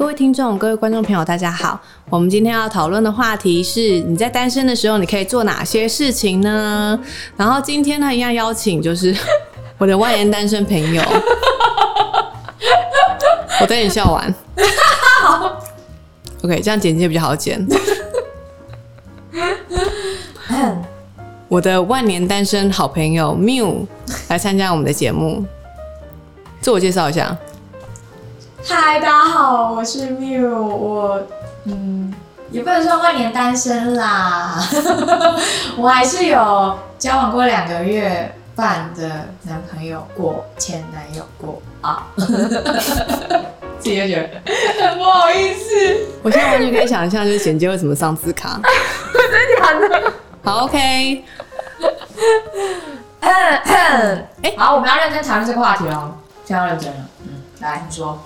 各位听众、各位观众朋友，大家好。我们今天要讨论的话题是：你在单身的时候，你可以做哪些事情呢？然后今天呢，一样邀请就是 我的万年单身朋友。我等你笑完。OK，这样剪接比较好剪。我的万年单身好朋友 Miu 来参加我们的节目，自我介绍一下。嗨，大家好，我是 Miu，我嗯，也不能说万年单身啦，我还是有交往过两个月半的男朋友过，前男友过啊，自己就觉得很 不好意思。我现在完全可以想象，就是简介为什么上字卡。真的假的？好，OK。哎，好，我们要认真谈论这个话题哦，先要认真了。嗯，来，你说。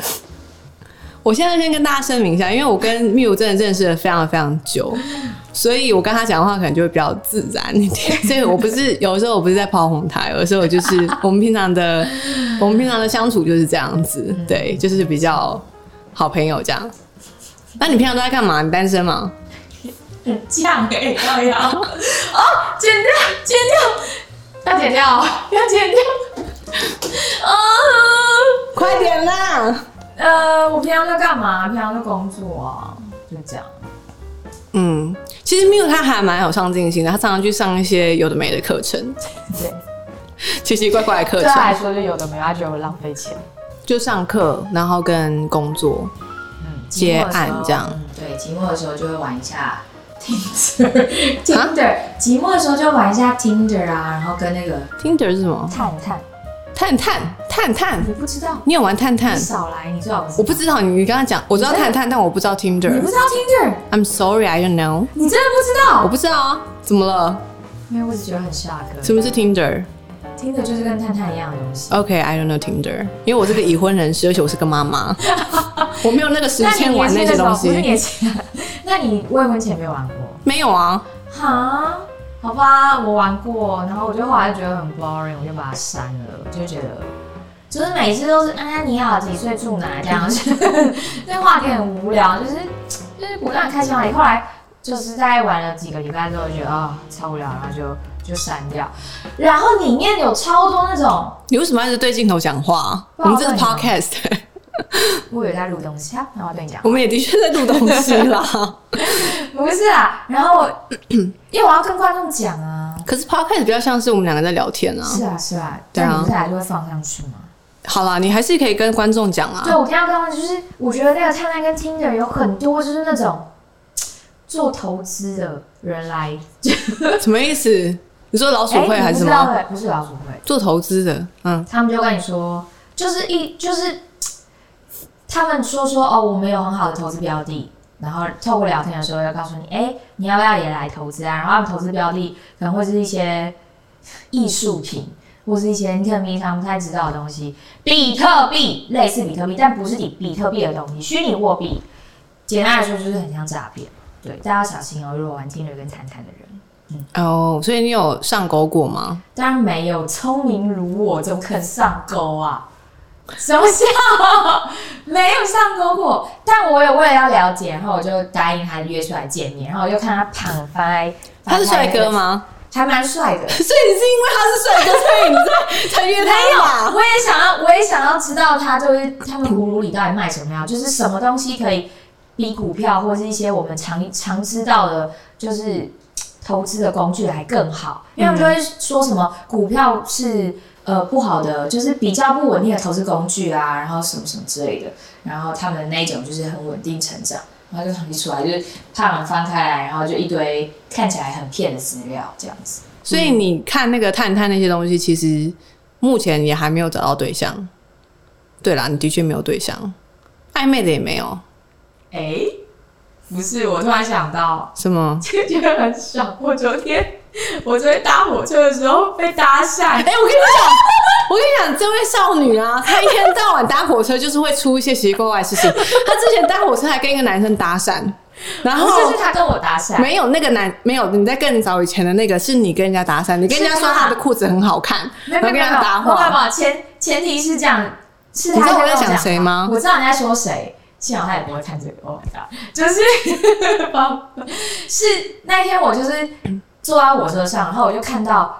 我现在先跟大家声明一下，因为我跟 Miu 真的认识了非常非常久，所以我跟他讲话可能就会比较自然一点。所以我不是有时候我不是在抛红台，有的时候我就是我们平常的 我们平常的相处就是这样子，对，就是比较好朋友这样。那你平常都在干嘛？你单身吗？很犟哎，要要哦，剪掉，剪掉，要剪掉，要剪掉，啊，快点啦！呃，我平常在干嘛？平常在工作啊，就这样。嗯，其实 Miu 他还蛮有上进心的，他常常去上一些有的没的课程，对，奇奇怪怪的课程。对他来说就有的没，他觉得我浪费钱，就上课，然后跟工作，嗯，接案这样。对，寂寞的时候就会玩一下 Tinder，Tinder，寂寞的时候就玩一下 Tinder 啊，然后跟那个 Tinder 是什么？探探。探探探探，你不知道？你有玩探探？少来，你知道我不知道，你你刚刚讲，我知道探探，但我不知道 Tinder。你不知道 Tinder？I'm sorry, I don't know。你真的不知道？我不知道啊，怎么了？因为我只觉得很 shock。什么是 Tinder？Tinder 就是跟探探一样的东西。OK, I don't know Tinder。因为我是个已婚人士，而且我是个妈妈，我没有那个时间玩那些东西。那你未婚前没有玩过？没有啊。哈？好吧，我玩过，然后我就后来觉得很 boring，我就把它删了。我就觉得，就是每次都是啊你好，几岁住哪这样，这话题很无聊，就是就是不断开心话题。后来就是在玩了几个礼拜之后，觉得啊超无聊，然后就就删掉。然后里面有超多那种，你为什么一直对镜头讲话？我们这是 podcast。我也在录东西啊，然后对你讲，我们也的确在录东西啦。不是啊，然后因为我要跟观众讲啊。可是 podcast 比较像是我们两个在聊天啊。是啊，是啊，对啊，不是来就会放上去吗？好啦，你还是可以跟观众讲啊。对，我听到刚刚就是，我觉得那个灿烂跟听的有很多就是那种做投资的人来，什么意思？你说老鼠会还是什么？不是老鼠会，做投资的，嗯，他们就跟你说，就是一就是。他们说说哦，我们有很好的投资标的，然后透过聊天的时候要告诉你，哎，你要不要也来投资啊？然后他们投资标的可能会是一些艺术品，或是一些你可能平常不太知道的东西，比特币类似比特币，但不是比比特币的东西，虚拟货币。简单来说就是很像诈骗，对，大家要小心哦。如果玩听人跟谈谈的人，嗯哦，所以你有上钩过吗？当然没有，聪明如我怎么肯上钩啊？什么笑？没有上钩过，但我有为了要了解，然后我就答应他约出来见面，然后我就看他躺翻。他是帅哥吗？还蛮帅的。所以你是因为他是帅哥，所以你才才约他没有，我也想要，我也想要知道他就是他们葫芦里到底卖什么药，就是什么东西可以比股票或是一些我们常常知道的，就是投资的工具还更好。因为他们就会说什么股票是。呃，不好的就是比较不稳定的投资工具啊，然后什么什么之类的，然后他们那种就是很稳定成长，然后就统计出来，就是他们翻开来，然后就一堆看起来很骗的资料这样子。所以你看那个探探那些东西，其实目前也还没有找到对象。对啦，你的确没有对象，暧昧的也没有。哎，不是，我突然想到什么，觉得很爽。我昨天。我在搭火车的时候被搭讪。哎，我跟你讲，我跟你讲，这位少女啊，她一天到晚搭火车就是会出一些奇奇怪怪的事情。她之前搭火车还跟一个男生搭讪，然后是他跟我搭讪，没有那个男没有你在更早以前的那个是你跟人家搭讪，你跟人家说他的裤子很好看，然后跟他搭话。前前提是这样，是他在讲谁吗？我知道你在说谁。幸好他也不会看这个，Oh my god！就是是那一天我就是坐在火车上，然后我就看到，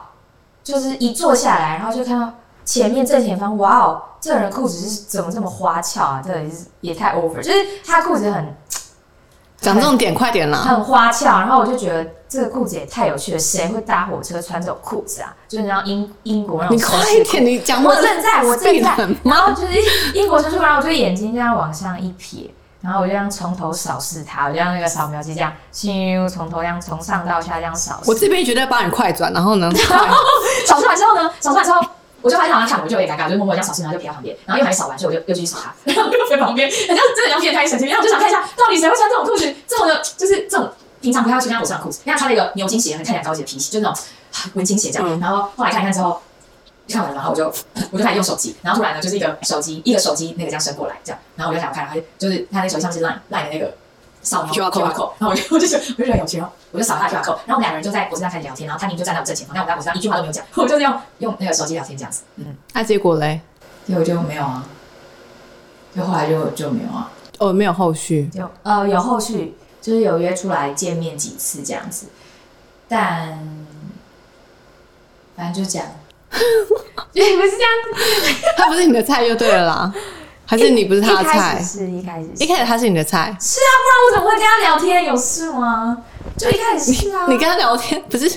就是一坐下来，然后就看到前面正前方，哇哦，这个人裤子是怎么这么花俏啊？这也是也太 over，就是他裤子很 讲重点，快点啦！很花俏，然后我就觉得这个裤子也太有趣了，谁会搭火车穿这种裤子啊？就是那英英国那种你快一点，你讲我正在，我正在，然后就是英国车出来，然后我就眼睛这样往上一瞥，然后我就这样从头扫视它，我就像那个扫描机这样，咻，从头这样从上到下这样扫视。我这边绝对帮你快转，然后呢，扫出来之后呢，扫出来之后，我就发现好像看我就有点尴尬，我就默默这样扫视，然后就撇到旁边，然后又还没扫完，所以我就又继续扫他，然 后又撇旁边，很像真的要变态神经病。然后我就想看一下，到底谁会穿这种裤子，这种的，就是这种平常不太会出现在我身上的裤子。人家穿了一个牛津鞋，很看起来高级的皮鞋，就那种啊文青鞋这样。嗯然后后来看一看之后。看完了，然后我就 我就开始用手机，然后突然呢，就是一个手机一个手机那个这样伸过来，这样，然后我就想看，然后就是他那个手机上是 line line 的那个扫描 QR code 然后我就我就觉得我就觉得有趣，然后我就扫他的 QR code，然后我们两个人就在火车上开始聊天，然后他宁就站在我正前方，但我在火车上一句话都没有讲，我就是用用那个手机聊天这样子，嗯，那结果嘞？结果就没有啊，就后来就就没有啊，哦，没有后续。有呃有后续，就是有约出来见面几次这样子，但反正就这样，也不是这样子，他不是你的菜就对了啦，还是你不是他的菜始？是一开始是一开始他是你的菜，是啊，不然我怎么会跟他聊天？有事吗？就一开始是啊，你 跟他聊天不是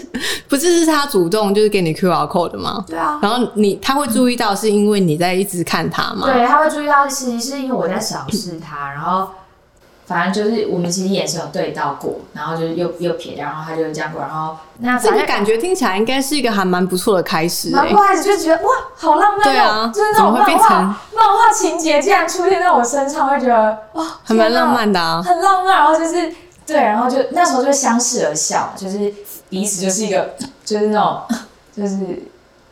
不是是他主动就是给你 QR code 的吗？对啊，然后你他会注意到是因为你在一直看他吗？对，他会注意到，其实是因为我在扫视他，然后反正就是我们其实眼神有对到过，然后就是又又撇掉，然后他就这样过，然后那这反正个感觉听起来应该是一个还蛮不错的开始哎、然后刚开始就觉得哇，好浪漫哦，对啊就是那种漫画变成漫画情节竟然出现在我身上，会觉得哇，还蛮浪漫的啊。很浪漫，然后就是对，然后就那时候就相视而笑，就是彼此就是一个就是那种就是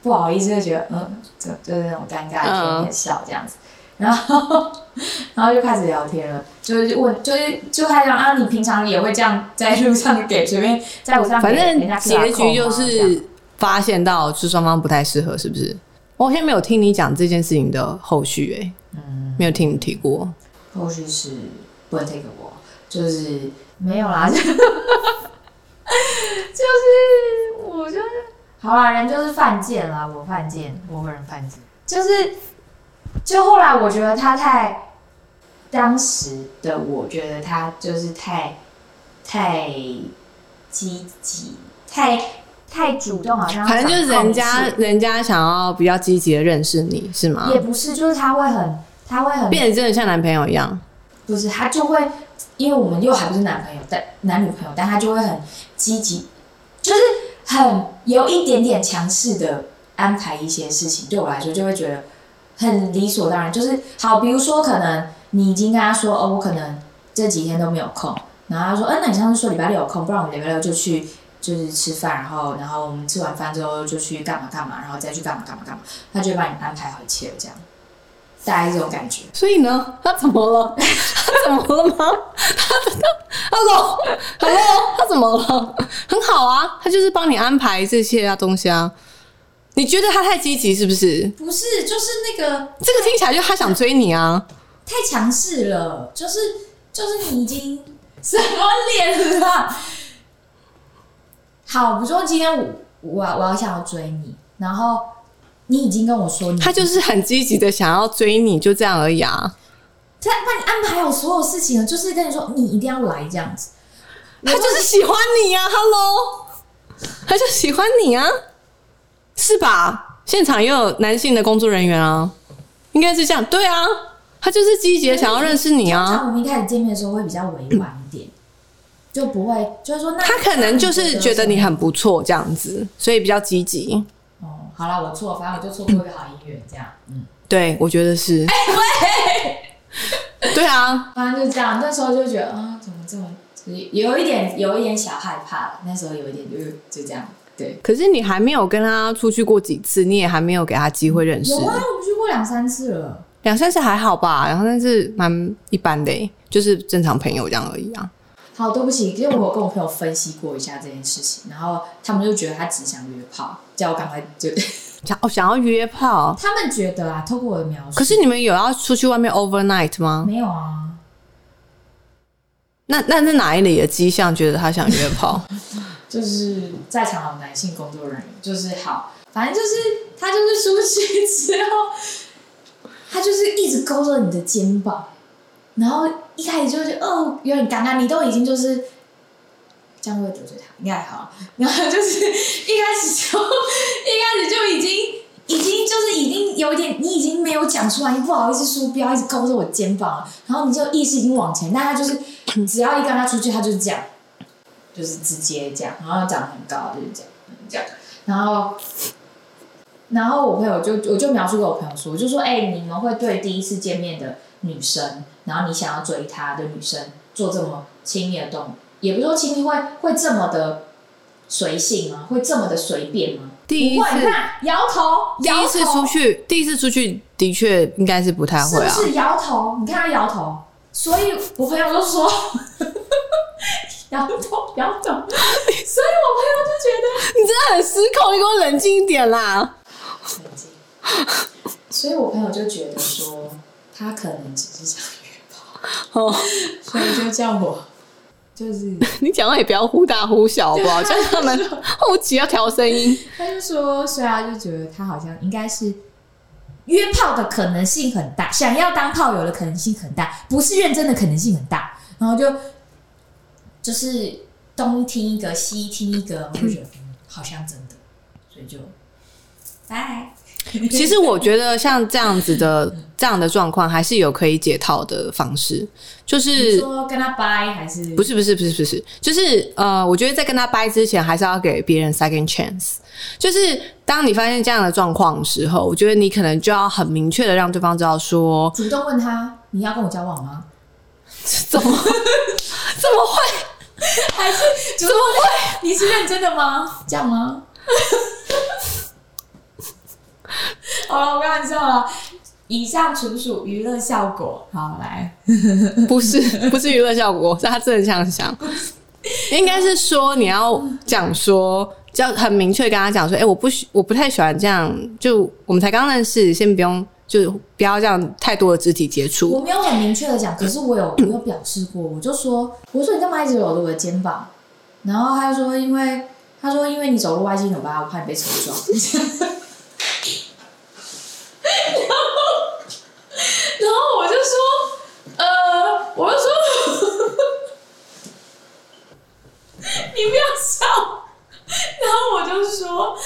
不好意思，就觉得嗯，就就是那种尴尬的甜甜笑这样子，然后然后就开始聊天了，就是问就是就开始讲啊，你平常也会这样在路上给随便在路上给反正结局就是发现到是双方不太适合，是不是？我好像没有听你讲这件事情的后续哎、嗯，没有听你提过。后续是不能 take 我，就是没有啦，就就是我就是好啦，人就是犯贱啦，我犯贱，我个人犯贱，就是就后来我觉得他太，当时的我觉得他就是太太积极，太太主动，好像反正就是人家人家想要比较积极的认识你是吗？也不是，就是他会很他会很变得真的像男朋友一样。不是，他就会，因为我们又还不是男朋友，但男女朋友，但他就会很积极，就是很有一点点强势的安排一些事情。对我来说，就会觉得很理所当然。就是好，比如说可能你已经跟他说，哦，我可能这几天都没有空，然后他说，嗯、那你上次说礼拜六有空，不然我们礼拜六就去。就是吃饭，然后，然后我们吃完饭之后就去干嘛干嘛，然后再去干嘛干嘛干嘛，他就会帮你安排好一切，这样，大概这种感觉。所以呢，他怎么了？他怎么了吗？他他 hello hello，他怎么了？很好啊，他就是帮你安排这些啊东西啊。你觉得他太积极是不是？不是，就是那个这个听起来就他想追你啊。太强势了，就是就是你已经什么脸了？好，比如说今天我我我要想要追你，然后你已经跟我说你他就是很积极的想要追你，就这样而已啊。他帮你安排好所有事情了，就是跟你说你一定要来这样子。他就是喜欢你啊，Hello，他就喜欢你啊，是吧？现场也有男性的工作人员啊，应该是这样，对啊，他就是积极的想要认识你啊，像我们一开始见面的时候会比较委婉一点，就不会就是说那他可能就是觉得你很不错这样子，所以比较积极。哦，好了，我错，反正我就错过一个好姻缘，这样，嗯，对，我觉得是。对啊，反正就这样。那时候就觉得啊，怎么这么有一点有一点小害怕了。那时候有一点就是就这样，对。可是你还没有跟他出去过几次，你也还没有给他机会认识有。啊，我们去过两三次了。两三次还好吧，两三次蛮一般的欸，就是正常朋友这样而已啊。好，对不起，因为我有跟我朋友分析过一下这件事情，然后他们就觉得他只想约炮，叫我赶快就。想哦，想要约炮，他们觉得啊，透过我的描述，可是你们有要出去外面 overnight 吗？没有啊，那那是哪一里的迹象觉得他想约炮？就是在场的男性工作人员，就是好，反正就是他就是出去之后，他就是一直勾着你的肩膀，然后一开始就觉得哦有点尴尬，你都已经就是这样会得罪他，应该还好，然后就是一开始就一开始就已经已经就是已经有点，你已经没有讲出来，你不好意思说不要一直勾着我肩膀，然后你就意识已经往前，但他就是只要一跟他出去，他就是这样。就是直接这样，然后长很高，就是这样，这样，然后，然后我朋友就我就描述给我朋友说，我就说，哎、你们会对第一次见面的女生，然后你想要追她的女生做这么亲密的动，也不是说亲密会会这么的随性吗？会这么的随便吗？第一不会，你次看摇头，第一次出去，第一次出去的确应该是不太会啊。是摇头？你看他摇头，所以我朋友就说 摇头摇头，所以我朋友就觉得。你真的很失控，你给我冷静一点啦！所以我朋友就觉得说，他可能只是想约炮，哦，所以就叫我，就是 你讲话也不要忽大忽小，好不好？叫他们后期要调声音。他就说，所以他就觉得他好像应该是约炮的可能性很大，想要当炮友的可能性很大，不是认真的可能性很大，然后就就是东听一个，西听一个，我就觉得嗯，好像真的，所以就拜。其实我觉得像这样子的这样的状况，还是有可以解套的方式，就是说跟他掰还是不是不是不是不是，就是呃，我觉得在跟他掰之前，还是要给别人 second chance。就是当你发现这样的状况的时候，我觉得你可能就要很明确的让对方知道说，主动问他你要跟我交往吗？怎么怎么会？还是怎么会？你是认真的吗？这样吗？好了，我开玩笑了。以上纯属娱乐效果。好，来，不是不是娱乐效果，是他真的这样想。应该是说你要讲说，要很明确跟他讲说，哎、我不喜我不太喜欢这样，就我们才刚认识，先不用，就不要这样太多的肢体接触我。没有很明确的讲，可是我有我有表示过，我就说，我说你干嘛一直搂着我的肩膀？然后他就说，因为他说因为你走路歪七扭八，我怕你被车撞。然后我就说，呃，我就说，你不要笑。然后我就说，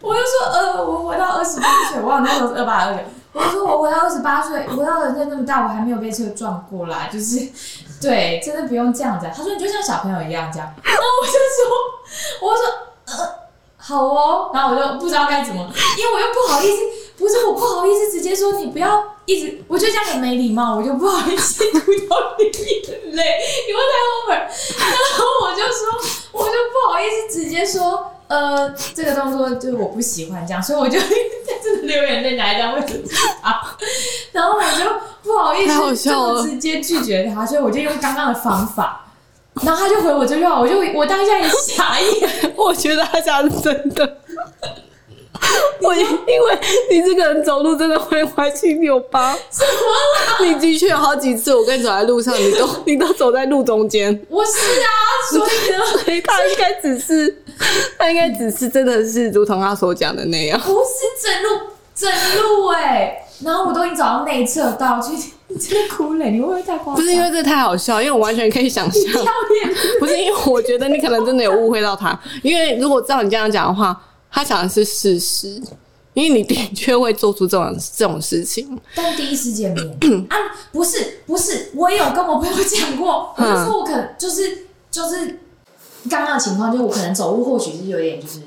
我就说，呃，我活到二十八岁，我忘了那时候是二八二九。我就说我活到二十八岁，活到人生那么大，我还没有被车撞过啦，就是，对，真的不用这样子。他说你就像小朋友一样这样，然后我就说，我说，呃，好哦，然后我就不知道该怎么，因为我又不好意思，是我不好意思直接说你不要一直，我觉得这样很没礼貌，我就不好意思吐到你眼泪，因为太 over，然后我就说，我就不好意思直接说，呃，这个动作就是我不喜欢这样，所以我就真的流眼泪拿一张卫生纸啊，然后我就不好意思直接拒绝他，所以我就用刚刚的方法。然后他就回我这句话，我就我当下也傻眼，我觉得他讲的是真的。我因为你这个人走路真的会歪七扭八，什么你的确有好几次，我跟你走在路上，你都 你都走在路中间，我是啊，所以呢，所以他应该只是他应该只是真的是如同他所讲的那样。不是整路整路哎、然后我都已经走到内侧道去，你真的哭了，你会不会太夸张？不是因为这太好笑，因为我完全可以想象，不是因为我觉得你可能真的有误会到他，因为如果照你这样讲的话，他讲的是事实，因为你的确会做出这种这种事情。但第一次见面啊，不是不是，我也 有跟我朋友讲过，我就说我可能就是就是刚刚的情况，就是我可能走路或许是有点就是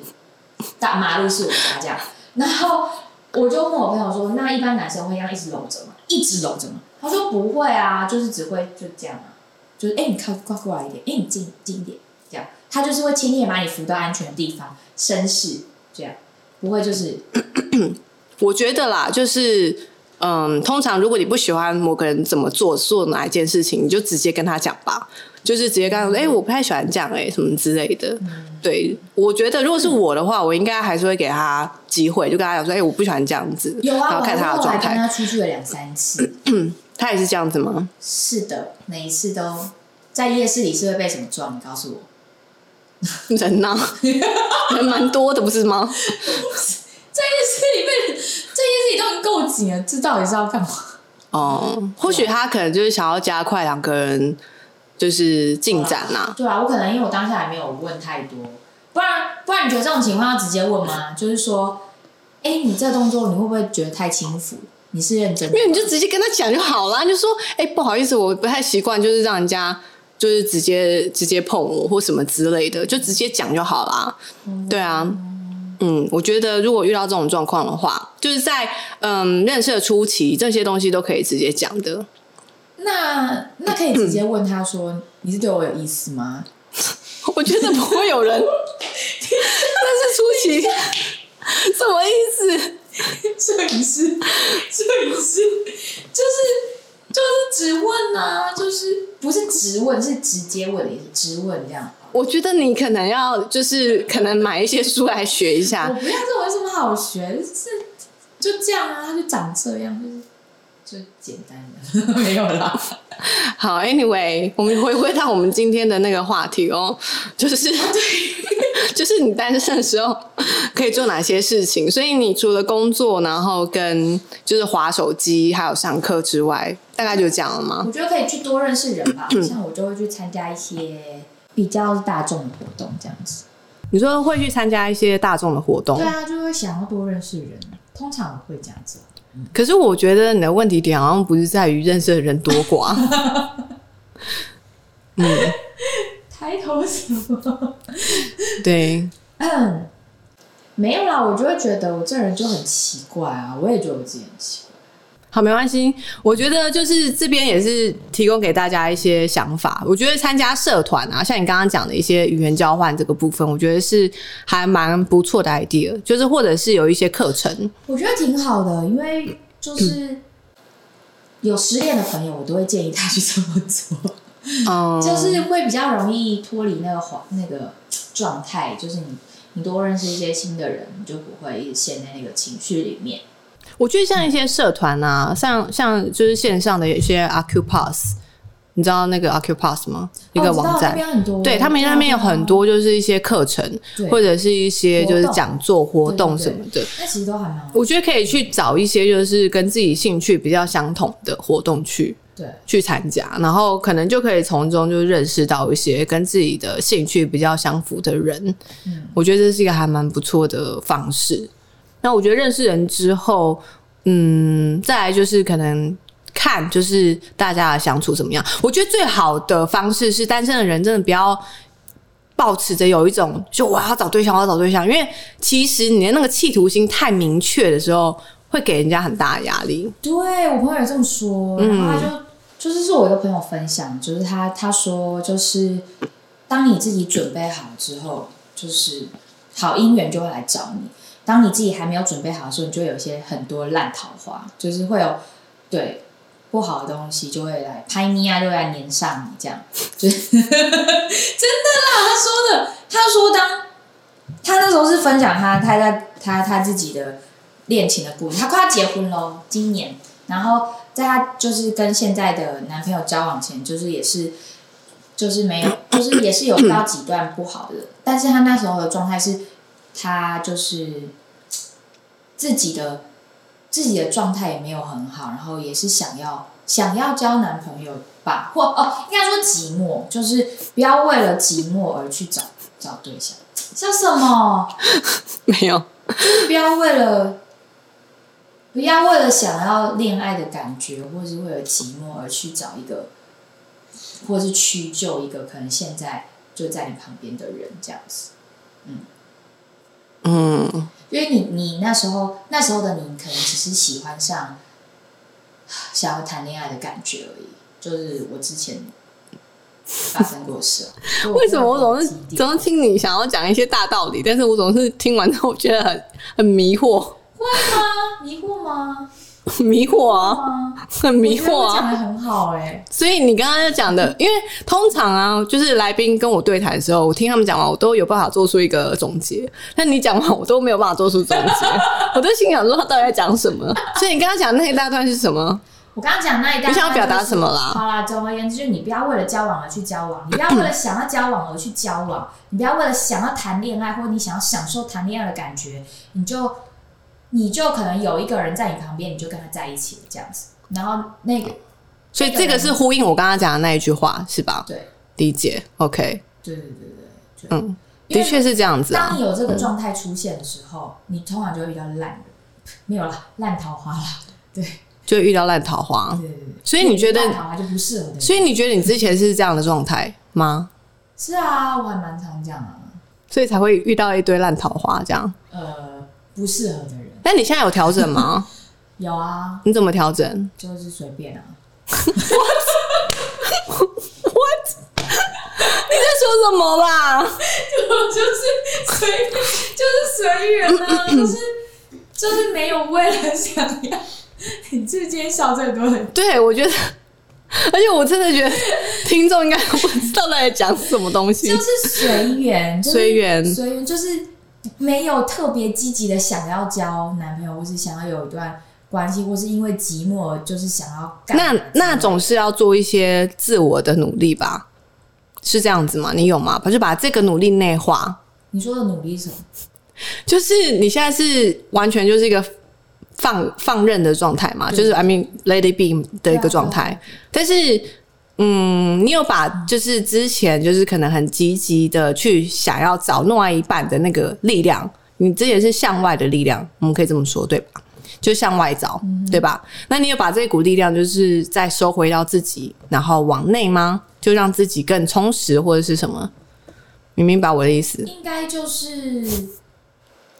大马路是我家这样，然后我就问我朋友说，那一般男生会这样一直搂着吗？一直搂着吗？他说不会啊，就是只会就这样啊，就是哎、你靠靠过来一点，哎、你近近一点，这样，他就是会轻易地把你扶到安全的地方，绅士这样，不会就是 我觉得啦，就是嗯，通常如果你不喜欢某个人怎么做，做哪一件事情，你就直接跟他讲吧，就是直接跟他说，哎、我不太喜欢这样、哎，什么之类的。对，我觉得如果是我的话，我应该还是会给他机会，就跟他讲说，哎、我不喜欢这样子，有啊，然后看他的状态。他出去了两三次。他也是这样子吗？是的，每一次都在夜市里是会被什么撞？你告诉我。人呐、人蛮多的，不是吗？这件事里被，在夜市里都已经够紧了，这到底是要干嘛？哦，或许他可能就是想要加快两个人就是进展呐、对啊，我可能因为我当下还没有问太多，不然不然你觉得这种情况要直接问吗？就是说，哎、你这动作你会不会觉得太轻浮？你是认真的吗？因为你就直接跟他讲就好了，你就说，哎、不好意思，我不太习惯，就是让人家就是直接直接碰我或什么之类的，就直接讲就好啦。对啊，嗯，我觉得如果遇到这种状况的话，就是在嗯认识的初期，这些东西都可以直接讲的。那那可以直接问他说，你是对我有意思吗？我觉得不会有人，但是初期什么意思？摄影师，摄影师就是就是只问啊，就是不是直问，是直接问的意思，直问这样。我觉得你可能要就是可能买一些书来学一下我。不要这种有什么好学？是就这样啊，它就长这样，就是就简单的，没有啦。好，Anyway，我们回归到我们今天的那个话题哦，就是 就是你单身的时候可以做哪些事情？所以你除了工作，然后跟就是划手机，还有上课之外，大概就这样了吗？我觉得可以去多认识人吧，像我就会去参加一些比较大众的活动，这样子。你说会去参加一些大众的活动对，啊，就会想要多认识人，通常我会这样子。可是我觉得你的问题点好像不是在于认识的人多寡，嗯 抬头什么？对，嗯，没有啦，我就会觉得我这人就很奇怪啊，我也觉得我自己很奇怪。好，没关系。我觉得就是这边也是提供给大家一些想法。我觉得参加社团啊，像你刚刚讲的一些语言交换这个部分，我觉得是还蛮不错的 idea。就是或者是有一些课程，我觉得挺好的，因为就是有失恋的朋友，我都会建议他去这么做，嗯，就是会比较容易脱离那个环那个状态，就是你你多认识一些新的人，你就不会一直陷在那个情绪里面。我觉得像一些社团啊，像像就是线上的有一些 Acupass，你知道那个 Acupass 吗？一个网站。对他们那边有很多，就是一些课程，或者是一些就是讲座、活动什么的。那其实都还蛮好。我觉得可以去找一些就是跟自己兴趣比较相同的活动去对，去参加，然后可能就可以从中就认识到一些跟自己的兴趣比较相符的人。嗯我觉得这是一个还蛮不错的方式。那我觉得认识人之后，嗯，再来就是可能看就是大家的相处怎么样。我觉得最好的方式是单身的人真的不要。保持着有一种就我要找对象，我要找对象，因为其实你的那个企图心太明确的时候，会给人家很大的压力。对我朋友也这么说，然后他就、就是是我一个朋友分享，就是他他说就是当你自己准备好之后，就是好姻缘就会来找你；当你自己还没有准备好的时候，你就有一些很多烂桃花，就是会有对不好的东西就会来拍你啊，就会来粘上你，这样 就是真的啦。他说的，他说当他那时候是分享他他在他他自己的恋情的故事，他快要结婚喽，今年，然后在他就是跟现在的男朋友交往前，就是也是就是没有，就是也是有到几段不好的，但是他那时候的状态是，他就是自己的自己的状态也没有很好，然后也是想要想要交男朋友吧，或哦，应该说寂寞，就是不要为了寂寞而去找找对象，叫什么？没有，就是不要为了不要为了想要恋爱的感觉，或是为了寂寞而去找一个，或是屈就一个可能现在就在你旁边的人这样子。嗯，因为你你那时候那时候的你可能只是喜欢上想要谈恋爱的感觉而已，就是我之前发生过事啊。为什么我总是总是听你想要讲一些大道理，但是我总是听完之后觉得很很迷惑，会吗？迷惑吗？很迷惑啊，很迷惑我觉得我讲啊。的很好哎、所以你刚刚讲的，因为通常啊，就是来宾跟我对谈的时候，我听他们讲完，我都有办法做出一个总结。但你讲完，我都没有办法做出总结，我都心想说他到底在讲什么。所以你刚刚讲的那一大段是什么？我刚刚讲那一大，你想要表达什么啦？好啦，总而言之，就是你不要为了交往而去交往，你不要为了想要交往而去交往，你不要为了想要谈恋爱，或者你想要享受谈恋爱的感觉，你就你就可能有一个人在你旁边，你就跟他在一起这样子。然后那个，所以这个是呼应我刚刚讲的那一句话，是吧？对，理解。OK，对对对对，嗯，的确是这样子啊。当你有这个状态出现的时候，你通常就会比较烂，没有了烂桃花了，对。就遇到烂桃花，对对对，所以你觉得烂桃花就不适合。所以你觉得你之前是这样的状态吗？是啊，我还蛮常这样啊，所以才会遇到一堆烂桃花这样。呃，不适合的人。但你现在有调整吗？有啊。你怎么调整？就是随便啊。What？What？你在说什么啦？就就是随，就是随缘啊，就是就是没有为了想要。你这今天笑最多的，对我觉得，而且我真的觉得听众应该不知道在讲什么东西，就是随缘，随缘，随缘，就是没有特别积极的想要交男朋友，或是想要有一段关系，或是因为寂寞，就是想要那那总是要做一些自我的努力吧？是这样子吗？你有吗？不是把这个努力内化。你说的努力什么？就是你现在是完全就是一个。放放任的状态嘛，就是 I mean let it be 的一个状态。但是，嗯，你有把就是之前就是可能很积极的去想要找另外一半的那个力量，你这也是向外的力量，我们可以这么说对吧？就向外找，对吧？那你有把这股力量就是再收回到自己，然后往内吗？就让自己更充实或者是什么？你明白我的意思？应该就是。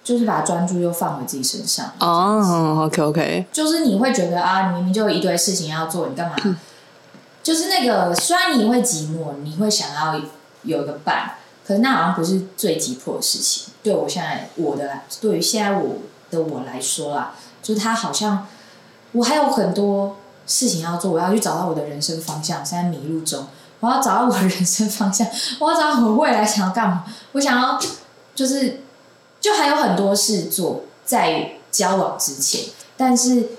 就是把专注又放回自己身上哦，OK OK，就是你会觉得啊，你明明就有一堆事情要做，你干嘛？就是那个，虽然你会寂寞，你会想要有个伴，可是那好像不是最急迫的事情。对我现在我的，对于现在我的我来说啦，就是他好像我还有很多事情要做，我要去找到我的人生方向。现在迷路中，我要找到我的人生方向，我要找到我未来想要干嘛？我想要就是。就还有很多事做在交往之前，但是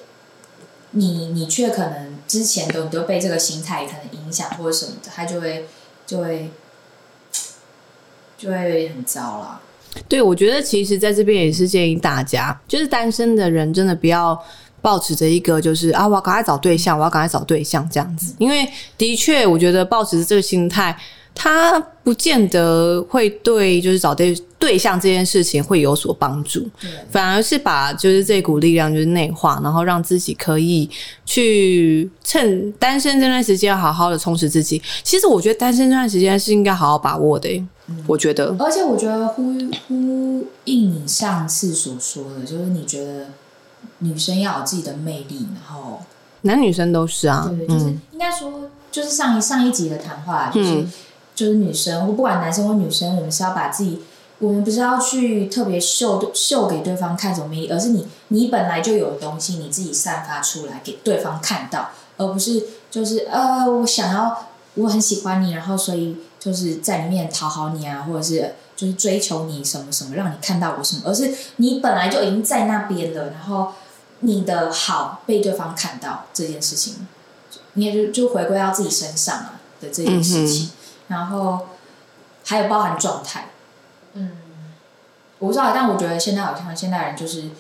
你你却可能之前都都被这个心态可能影响或者什么的，他就会就会就会很糟了。对，我觉得其实在这边也是建议大家，就是单身的人真的不要抱持着一个就是啊，我要赶快找对象，我要赶快找对象这样子，因为的确，我觉得抱持着这个心态。他不见得会对，就是找对对象这件事情会有所帮助，反而是把就是这股力量就是内化，然后让自己可以去趁单身这段时间好好的充实自己。其实我觉得单身这段时间是应该好好把握的，我觉得。而且我觉得呼呼应你上次所说的，就是你觉得女生要有自己的魅力，然后男女生都是啊，对对，就是应该说，就是上一上一集的谈话就是。就是女生，我不管男生或女生，我们是要把自己，我们不是要去特别秀秀给对方看什么魅力，而是你你本来就有的东西，你自己散发出来给对方看到，而不是就是呃，我想要我很喜欢你，然后所以就是在里面讨好你啊，或者是就是追求你什么什么，让你看到我什么，而是你本来就已经在那边了，然后你的好被对方看到这件事情，你也就就回归到自己身上啊的这件事情。然后还有包含状态，嗯，我不知道，但我觉得现在好像现代人就是，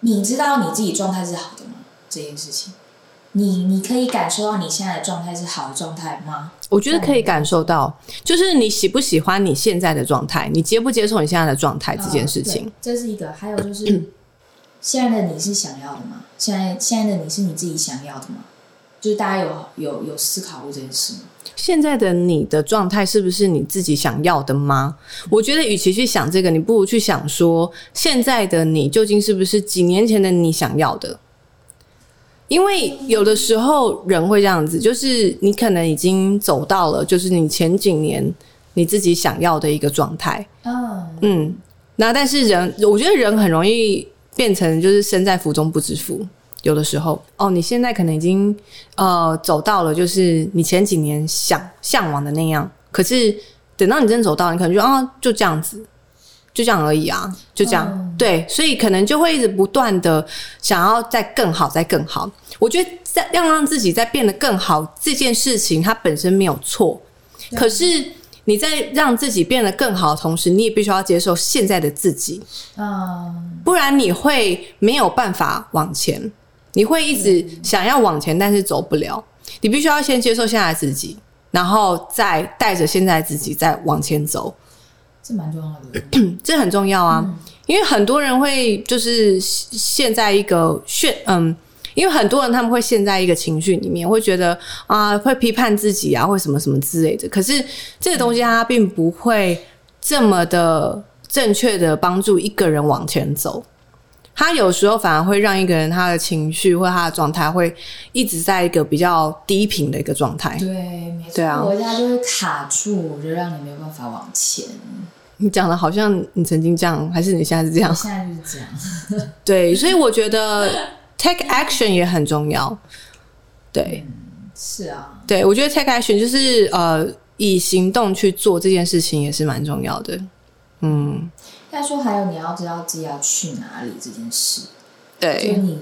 你知道你自己状态是好的吗？这件事情，你你可以感受到你现在的状态是好的状态吗？我觉得可以感受到，就是你喜不喜欢你现在的状态，你接不接受你现在的状态这件事情，这是一个。还有就是，现在的你是想要的吗？现在现在的你是你自己想要的吗？就是大家有有有思考过这件事吗？现在的你的状态是不是你自己想要的吗？我觉得，与其去想这个，你不如去想说，现在的你究竟是不是几年前的你想要的？因为有的时候人会这样子，就是你可能已经走到了，就是你前几年你自己想要的一个状态。嗯嗯，那但是人，我觉得人很容易变成就是身在福中不知福。有的时候，哦，你现在可能已经呃走到了，就是你前几年想向往的那样。可是等到你真走到，你可能就啊就这样子，就这样而已啊，就这样。嗯对，所以可能就会一直不断的想要再更好，再更好。我觉得在要让自己再变得更好这件事情，它本身没有错，可是你在让自己变得更好的同时，你也必须要接受现在的自己，嗯，不然你会没有办法往前，你会一直想要往前，但是走不了。你必须要先接受现在自己，然后再带着现在自己再往前走。这蛮重要的。这很重要啊，因为很多人会就是陷在一个陷嗯，因为很多人他们会陷在一个情绪里面，会觉得啊会批判自己啊，或什么什么之类的。可是这个东西它并不会这么的正确的帮助一个人往前走。他有时候反而会让一个人他的情绪或他的状态会一直在一个比较低频的一个状态。对，没错，对啊我家就会卡住，就让你没有办法往前。你讲的好像你曾经这样，还是你现在是这样？现在就是这样。对，所以我觉得 take action 也很重要。对，是啊，对我觉得 take action 就是呃，以行动去做这件事情也是蛮重要的。嗯，再说还有你要知道自己要去哪里这件事，对就你，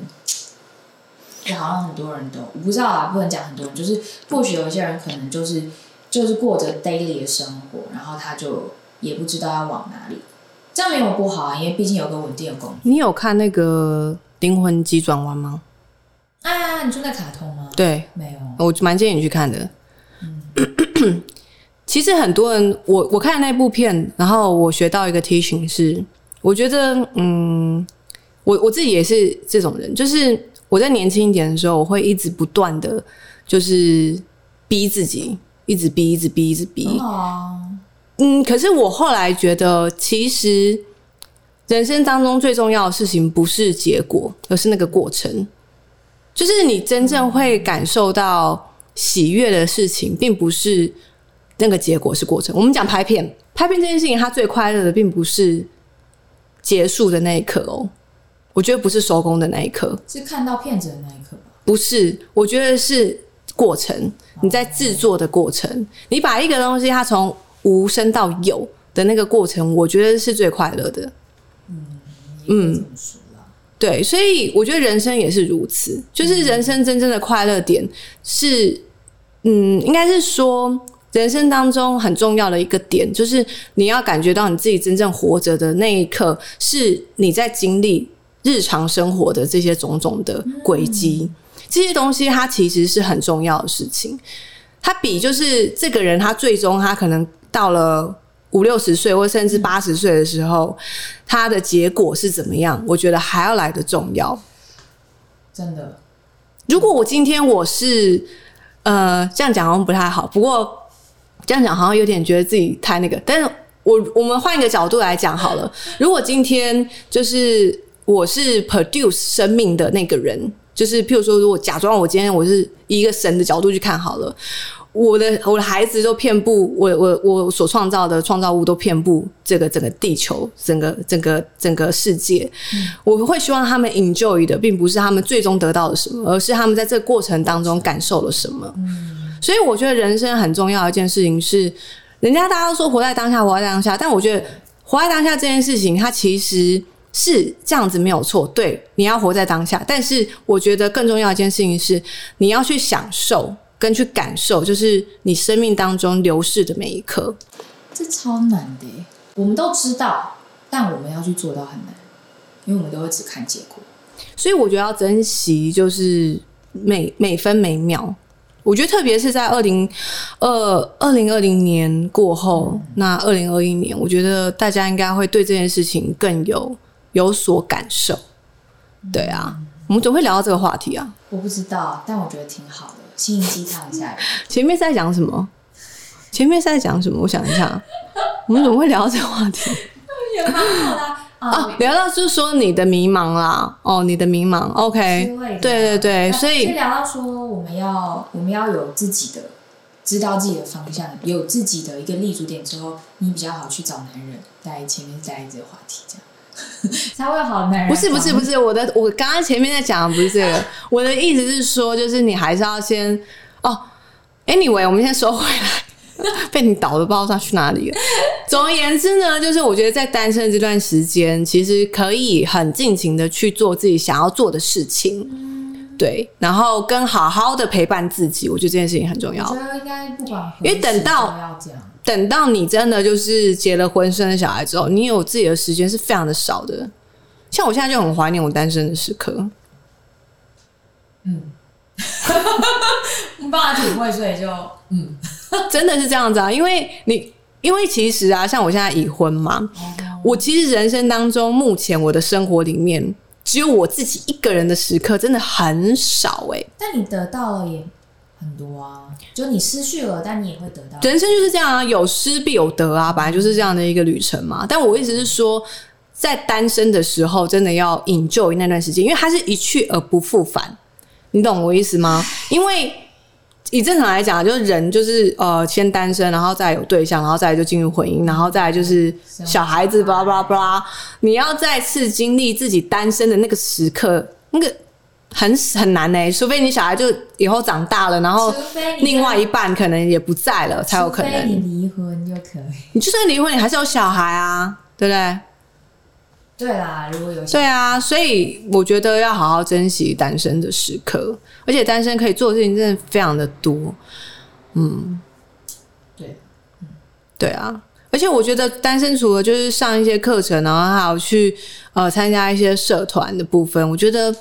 就好像很多人都我不知道啊，不能讲很多人，就是或许有一些人可能就是就是过着 daily 的生活，然后他就也不知道要往哪里，这样没有不好啊，因为毕竟有个稳定的工作。你有看那个《灵魂急转弯》吗？啊，你说那卡通吗？对，没有。我蛮建议你去看的。其实很多人，我我看那部片，然后我学到一个 teaching 是，我觉得，嗯，我我自己也是这种人，就是我在年轻一点的时候，我会一直不断的，就是逼自己，一直逼，一直逼，一直逼。很好啊，嗯，可是我后来觉得，其实人生当中最重要的事情不是结果，而是那个过程。就是你真正会感受到喜悦的事情，并不是那个结果，是过程。我们讲拍片，拍片这件事情，它最快乐的并不是结束的那一刻哦，我觉得不是收工的那一刻，是看到片子的那一刻吧？不是，我觉得是过程，你在制作的过程，你把一个东西它从无升到有的那个过程，我觉得是最快乐的。嗯，这么说啦。对，所以我觉得人生也是如此，就是人生真正的快乐点是，嗯，应该是说人生当中很重要的一个点，就是你要感觉到你自己真正活着的那一刻，是你在经历日常生活的这些种种的轨迹，这些东西它其实是很重要的事情。它比就是这个人他最终他可能到了五六十岁或甚至八十岁的时候，他的结果是怎么样？我觉得还要来的重要。真的，如果我今天我是呃这样讲好像不太好，不过这样讲好像有点觉得自己太那个。但是我我们换一个角度来讲好了，如果今天就是我是 produce 生命的那个人，就是譬如说，如果假装我今天我是一个神的角度去看好了。我的我的孩子都遍布我我我所创造的创造物都遍布这个整个地球，整个整个整个世界。我会希望他们 enjoy 的，并不是他们最终得到了什么，而是他们在这过程当中感受了什么。所以我觉得人生很重要的一件事情是，人家大家都说活在当下，活在当下，但我觉得活在当下这件事情，它其实是这样子没有错。对，你要活在当下，但是我觉得更重要的一件事情是，你要去享受跟去感受，就是你生命当中流逝的每一刻。这超难的。我们都知道，但我们要去做到很难，因为我们都会只看结果。所以我觉得要珍惜，就是每每分每秒。我觉得特别是在二零二二零二零年过后，那二零二一年，我觉得大家应该会对这件事情更有有所感受。对啊，我们怎么会聊到这个话题啊？我不知道，但我觉得挺好的，心灵鸡汤一下。前面是在讲什么？前面是在讲什么？我想一下，我们怎么会聊到这个话题？也蛮好的啊啊，聊到就是说你的迷茫啦，哦，你的迷茫，OK，对对对，所就以聊到说，我们要我们要有自己的，知道自己的方向，有自己的一个立足点之后，你比较好去找男人。在前面在这个话题，这样 才会好男人。不是不是不是，我的我刚刚前面在讲的不是这个，我的意思是说，就是你还是要先哦，anyway，我们先收回来。被你倒的不知道他去哪里了。总而言之呢，就是我觉得在单身这段时间，其实可以很尽情的去做自己想要做的事情，对，然后跟好好的陪伴自己，我觉得这件事情很重要我觉。得应该不管因为等到等到你真的就是结了婚、生了小孩之后，你有自己的时间是非常的少的。像我现在就很怀念我单身的时刻。没办法体会，所以就嗯，真的是这样子啊，因为你，因为其实啊，像我现在已婚嘛，我其实人生当中目前我的生活里面，只有我自己一个人的时刻真的很少哎、但你得到了也很多啊，就你失去了，但你也会得到。人生就是这样啊，有失必有得啊，本来就是这样的一个旅程嘛。但我意思是说，在单身的时候，真的要 enjoy 那段时间，因为它是一去而不复返，你懂我意思吗？因为以正常来讲，就是人就是呃先单身，然后再有对象，然后再来就进入婚姻，然后再来就是小孩子，巴拉巴拉巴拉。你要再次经历自己单身的那个时刻，那个很很难呢、除非你小孩就以后长大了，然后另外一半可能也不在了，才有可能你能。离婚就可以。你就算离婚，你还是有小孩啊，对不对？对啦，如果有对啊，所以我觉得要好好珍惜单身的时刻，而且单身可以做的事情真的非常的多。嗯对，对啊，而且我觉得单身除了就是上一些课程，然后还有去呃参加一些社团的部分，我觉得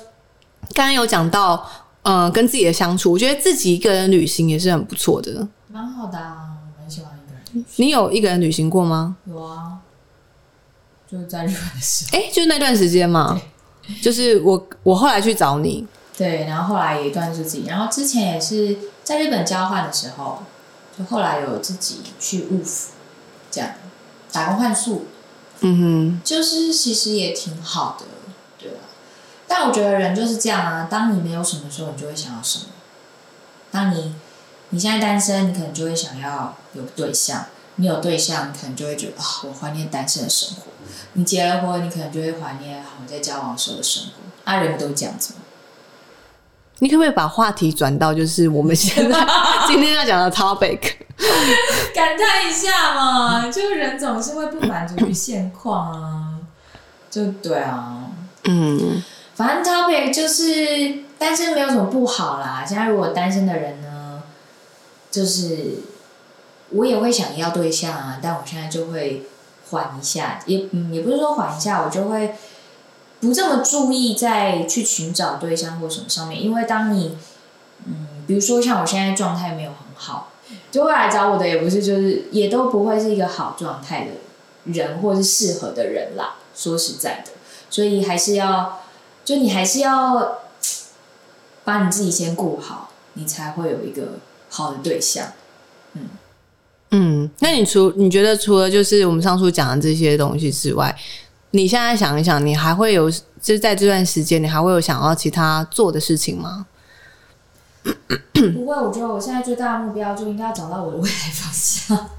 刚刚有讲到呃跟自己的相处，我觉得自己一个人旅行也是很不错的。蛮好的啊，我蛮喜欢一个人。你有一个人旅行过吗？有啊，就是在日本的时候。哎、就是那段时间嘛，就是我我后来去找你，对，然后后来有一段是自己，然后之前也是在日本交换的时候，就后来有自己去务服，这样打工换宿，嗯哼就是其实也挺好的，对吧？但我觉得人就是这样啊，当你没有什么时候，你就会想要什么。当你你现在单身，你可能就会想要有对象；你有对象，你可能就会觉得啊，我怀念单身的生活。你结了婚，你可能就会怀念好你在交往时候的生活。啊，人都这样子嘛。你可不可以把话题转到就是我们现在 今天要讲的 topic？感叹一下嘛，就人总是会不满足于现况啊，就对啊，嗯反正 topic 就是单身没有什么不好啦。现在如果单身的人呢，就是我也会想要对象啊，但我现在就会缓一下，也嗯也不是说缓一下，我就会不这么注意在去寻找对象或什么上面，因为当你嗯，比如说像我现在状态没有很好，就会来找我的也不是就是也都不会是一个好状态的人或是适合的人啦。说实在的，所以还是要，就你还是要把你自己先顾好，你才会有一个好的对象。嗯，那你除你觉得除了就是我们上述讲的这些东西之外，你现在想一想，你还会有就是在这段时间，你还会有想要其他做的事情吗？不会，我觉得我现在最大的目标就应该要找到我的未来方向，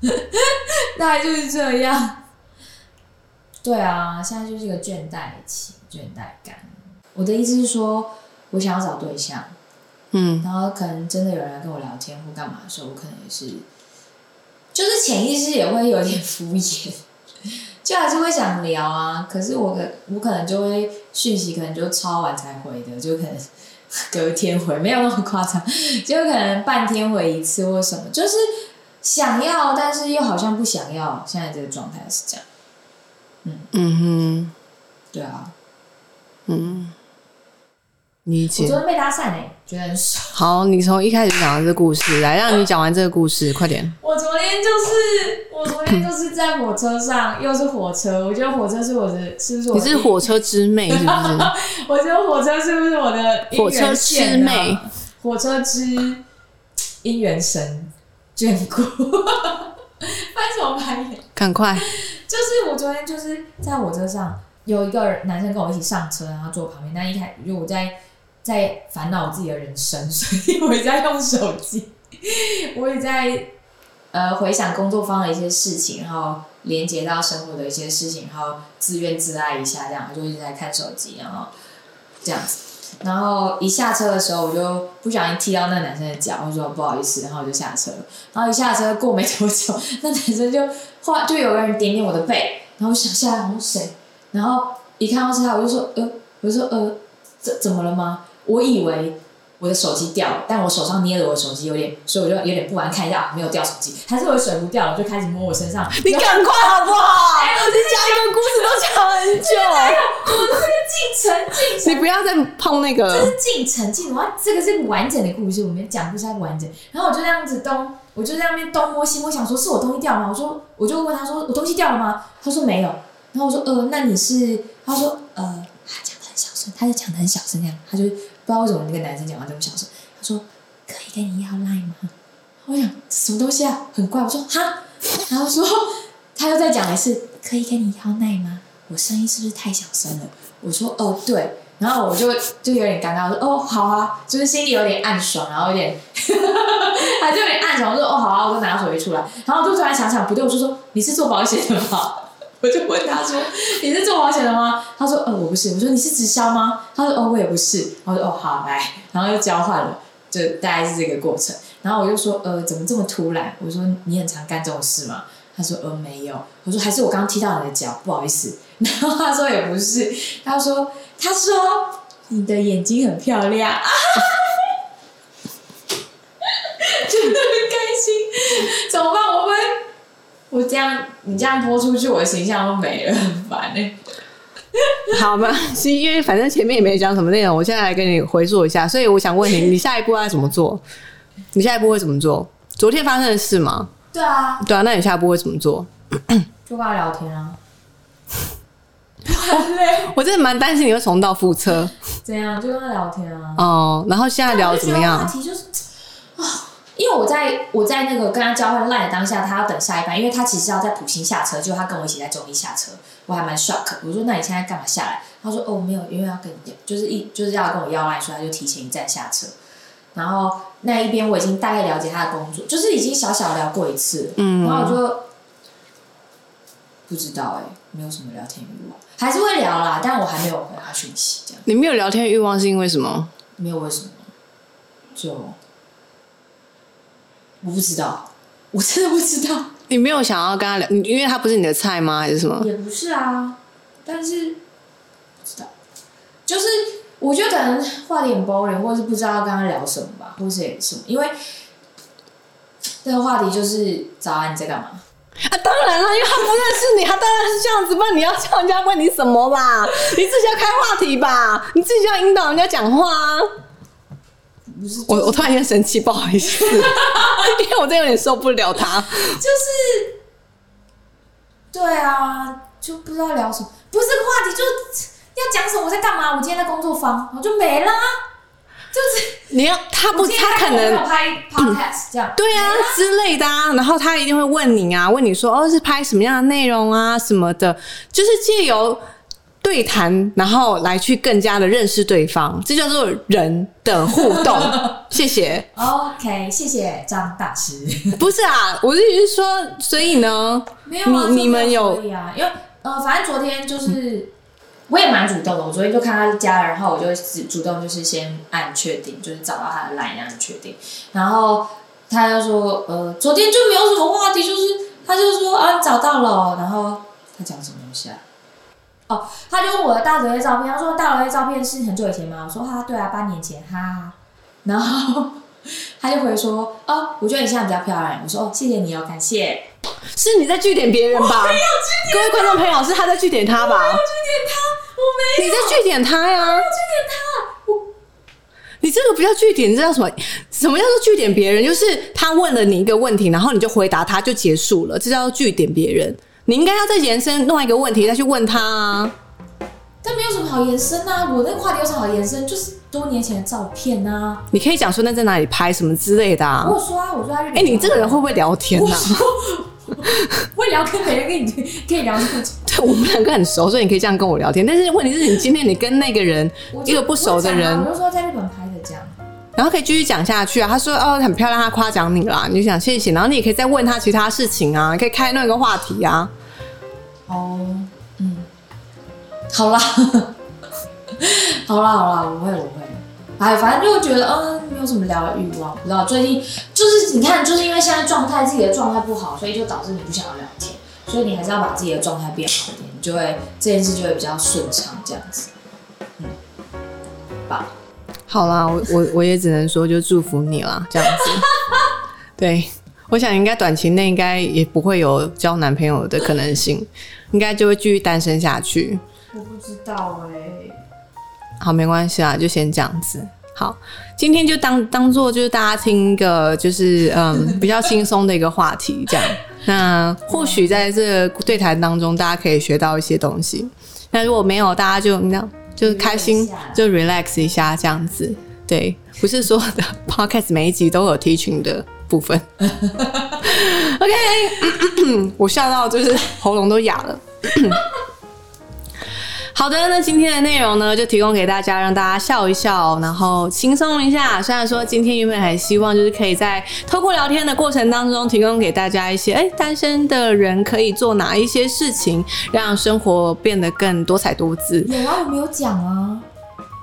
大概就是这样。对啊，现在就是一个倦怠期，倦怠感。我的意思是说，我想要找对象，嗯然后可能真的有人来跟我聊天或干嘛的时候，我可能也是，就是潜意识也会有点敷衍，就还是会想聊啊。可是我可我可能就会讯息可能就超晚才回的，就可能隔天回，没有那么夸张，就可能半天回一次或什么，就是想要，但是又好像不想要。现在这个状态是这样，嗯嗯哼对啊。嗯，理解我昨。天被搭讪哎、觉得很爽。好，你从一开始讲的这个故事，来让你讲完这个故事，快点。我昨天就是，我昨天就是在火车上，又是火车。我觉得火车是我的，是不是我的？你是火车之妹是不是？我觉得火车是不是我的姻火车缘线呢之妹？火车之姻缘神眷顾。拍什么白眼？赶快，就是我昨天就是在火车上，有一个男生跟我一起上车，然后坐旁边。但一开始就我在在烦恼自己的人生，所以我也在用手机，我也在呃回想工作方的一些事情，然后连接到生活的一些事情，然后自怨自艾一下，这样我就一直在看手机，然后这样子。然后一下车的时候，我就不小心踢到那个男生的脚，我说不好意思，然后我就下车了。然后一下车过没多久，那男生就画就有个人点点我的背，然后我想下来，我说谁？然后一看到是他，我就说呃，我就说呃，怎怎么了吗？我以为我的手机掉了，但我手上捏着我的手机有点，所以我就有点不安，看一下没有掉手机，还是我的水壶掉了，我就开始摸我身上。你赶快好不好？你讲一个故事都讲很久，我这个进程进程，你不要再碰那个这。是进程进程，这个是完整的故事，我们讲故事要完整。然后我就这样子东，我就在那边东摸西摸，想说是我东西掉了吗？我说我就问他说我东西掉了吗？他说没有。然后我说呃，那你是？他说呃，他讲的很小声，他就讲的很小声那样，他就不知道为什么那个男生讲话这么小声。他说可以跟你要赖吗？我想什么东西啊，很怪。我说哈，然后说他又再讲一次，可以跟你要赖吗？我声音是不是太小声了？我说哦对，然后我就就有点尴尬，我说哦好啊，就是心里有点暗爽，然后有点 还是有点暗爽，我说哦好啊，我就拿手机出来，然后就突然想想不对，我就说你是做保险的吗？我 就问他说 你是做保险的吗？他说呃我不是，我说你是直销吗？他说哦我也不是，我说哦好来，然后又交换了，就大概是这个过程，然后我就说呃怎么这么突然？我说你很常干这种事吗？他说呃没有，我说还是我刚踢到你的脚，不好意思。然后他说也不是，他说他说你的眼睛很漂亮，啊、真的很开心，怎么办？我这样你这样播出去，我的形象都没了，很烦哎、好吧？是 因为反正前面也没讲什么内容，我现在来跟你回溯一下。所以我想问你，你下一步要怎么做？你下一步会怎么做？昨天发生的事吗？对啊，对啊，那你下一步会怎么做？就跟他聊天啊。我真的蛮担心你会重蹈覆辙怎样？就跟他聊天啊。哦。然后现在聊得怎么话样？题就是啊，因为我在我在那个跟他交换赖的当下，他要等下一班，因为他其实要在普兴下车，就他跟我一起在中一下车，我还蛮 shock。我说那你现在干嘛下来？他说哦没有，因为要跟你就是一就是要跟我要赖，所以他就提前一站下车。然后那一边我已经大概了解他的工作，就是已经小小聊过一次，嗯然后我就不知道哎、没有什么聊天欲望，还是会聊啦，但我还没有回他讯息，这样你没有聊天欲望是因为什么？没有为什么，就我不知道，我真的不知道，你没有想要跟他聊，你因为他不是你的菜吗？还是什么？也不是啊，但是不知道，就是我觉得可能话题很 boring，或是不知道要跟他聊什么吧，或是什么，因为这个话题就是早安你在干嘛？啊，当然了，因为他不认识你，他当然是这样子，不然你要叫人家问你什么吧？你自己要开话题吧，你自己要引导人家讲话啊。不是，我我突然间生气，不好意思，因为我真的有点受不了他。就是，对啊，就不知道聊什么，不是个话题，就是要讲什么，我在干嘛？我今天在工作坊，我就没了，就是你要他不，他可能拍 podcast 这样，对啊之类的啊，然后他一定会问你啊，问你说哦是拍什么样的内容啊什么的，就是借由对谈，然后来去更加的认识对方，这叫做人的互动。谢谢。OK，谢谢张大师。不是啊，我的意思是说，所以呢，没有啊，你你们有可以啊，因为呃，反正昨天就是我也蛮主动的，我昨天就看他家人，然后我就主主动就是先按确定，就是找到他的 line 按确定，然后他就说呃，昨天就没有什么话题，就是他就说啊找到了哦，然后他讲什么东西啊？哦，他就问我的大头贴照片，他说大头贴照片是很久以前吗？我说哈，对啊，八年前，哈哈。然后 他就回说，哦，我觉得你现在比较漂亮。我说哦，谢谢你哦，感谢。是你在据点别人吧？没有各位观众朋友，是他在据点他吧？我没有你在据点他呀？我据点他你这个不叫据点，这叫什么？什么叫做据点别人？就是他问了你一个问题，然后你就回答他，就结束了，这叫做据点别人。你应该要再延伸另外一个问题，再去问他啊。但没有什么好延伸啊，我那个话题有什么好延伸？就是多年前的照片啊。你可以讲说那在哪里拍什么之类的啊我。有说啊，我说在日本。哎、你这个人会不会聊天啊？会聊跟别人跟你可以聊这么久。对，我们两个很熟，所以你可以这样跟我聊天。但是问题是你今天你跟那个人一个不熟的人我就说在日本拍的这样。然后可以继续讲下去啊。他说哦很漂亮，他夸奖你啦，你就想谢谢。然后你也可以再问他其他事情啊，你可以开那个话题啊。哦，嗯，好啦，好 啦好啦，我会我会。哎，反正就觉得嗯，没有什么聊的欲望，不知道最近就是你看，就是因为现在状态自己的状态不好，所以就导致你不想要聊天，所以你还是要把自己的状态变好一点，你就会这件事就会比较顺畅这样子。嗯，吧。好啦，我我我也只能说就祝福你啦，这样子。对，我想应该短期内应该也不会有交男朋友的可能性，应该就会继续单身下去。我不知道哎、好，没关系啊，就先这样子。好，今天就当当做就是大家听一个就是嗯比较轻松的一个话题，这样。那或许在这个对谈当中，大家可以学到一些东西。那如果没有，大家就你知道，就开心就 relax 一下这样子。对，不是所有的 podcast 每一集都有 teaching 的部分。OK，我笑到就是喉咙都哑了。好的，那今天的内容呢，就提供给大家，让大家笑一笑，然后轻松一下。虽然说今天原本还希望就是可以在透过聊天的过程当中，提供给大家一些，哎，单身的人可以做哪一些事情，让生活变得更多彩多姿。有啊，我没有讲啊，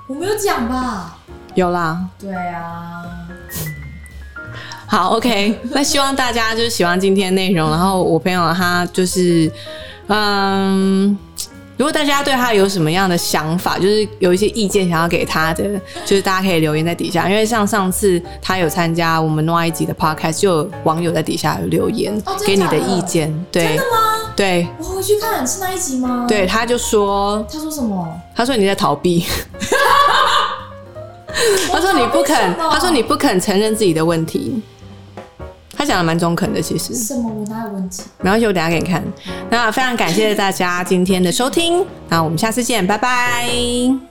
我没有讲吧？有啦，对啊，好，OK，那希望大家就是喜欢今天内容。然后我朋友他就是，嗯，如果大家对他有什么样的想法，就是有一些意见想要给他的，就是大家可以留言在底下。因为像上次他有参加我们另外一集的 Podcast，就有网友在底下有留言、哦真的给你的意见。对真的吗？对我回去看是那一集吗？，对，他就说，他说什么？他说你在逃避。他说你不肯他说你不肯承认自己的问题。他讲的蛮中肯的，其实。什么？我哪有问题？没关系，我等下给你看。那非常感谢大家今天的收听，那我们下次见，拜拜。